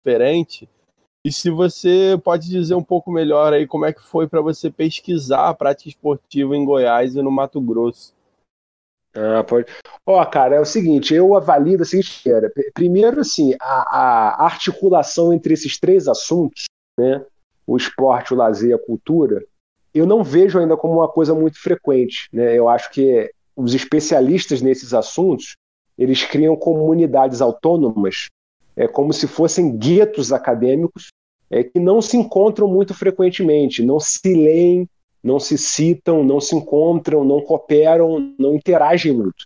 diferente. E se você pode dizer um pouco melhor aí como é que foi para você pesquisar a prática esportiva em Goiás e no Mato Grosso. Ah, pode. Ó, cara, é o seguinte, eu avalio da seguinte maneira. Primeiro, assim, a, a, articulação entre esses três assuntos, né, o esporte, o lazer e a cultura, eu não vejo ainda como uma coisa muito frequente. Né? Eu acho que os especialistas nesses assuntos, eles criam comunidades autônomas, é como se fossem guetos acadêmicos é, que não se encontram muito frequentemente, não se leem, não se citam, não se encontram, não cooperam, não interagem muito.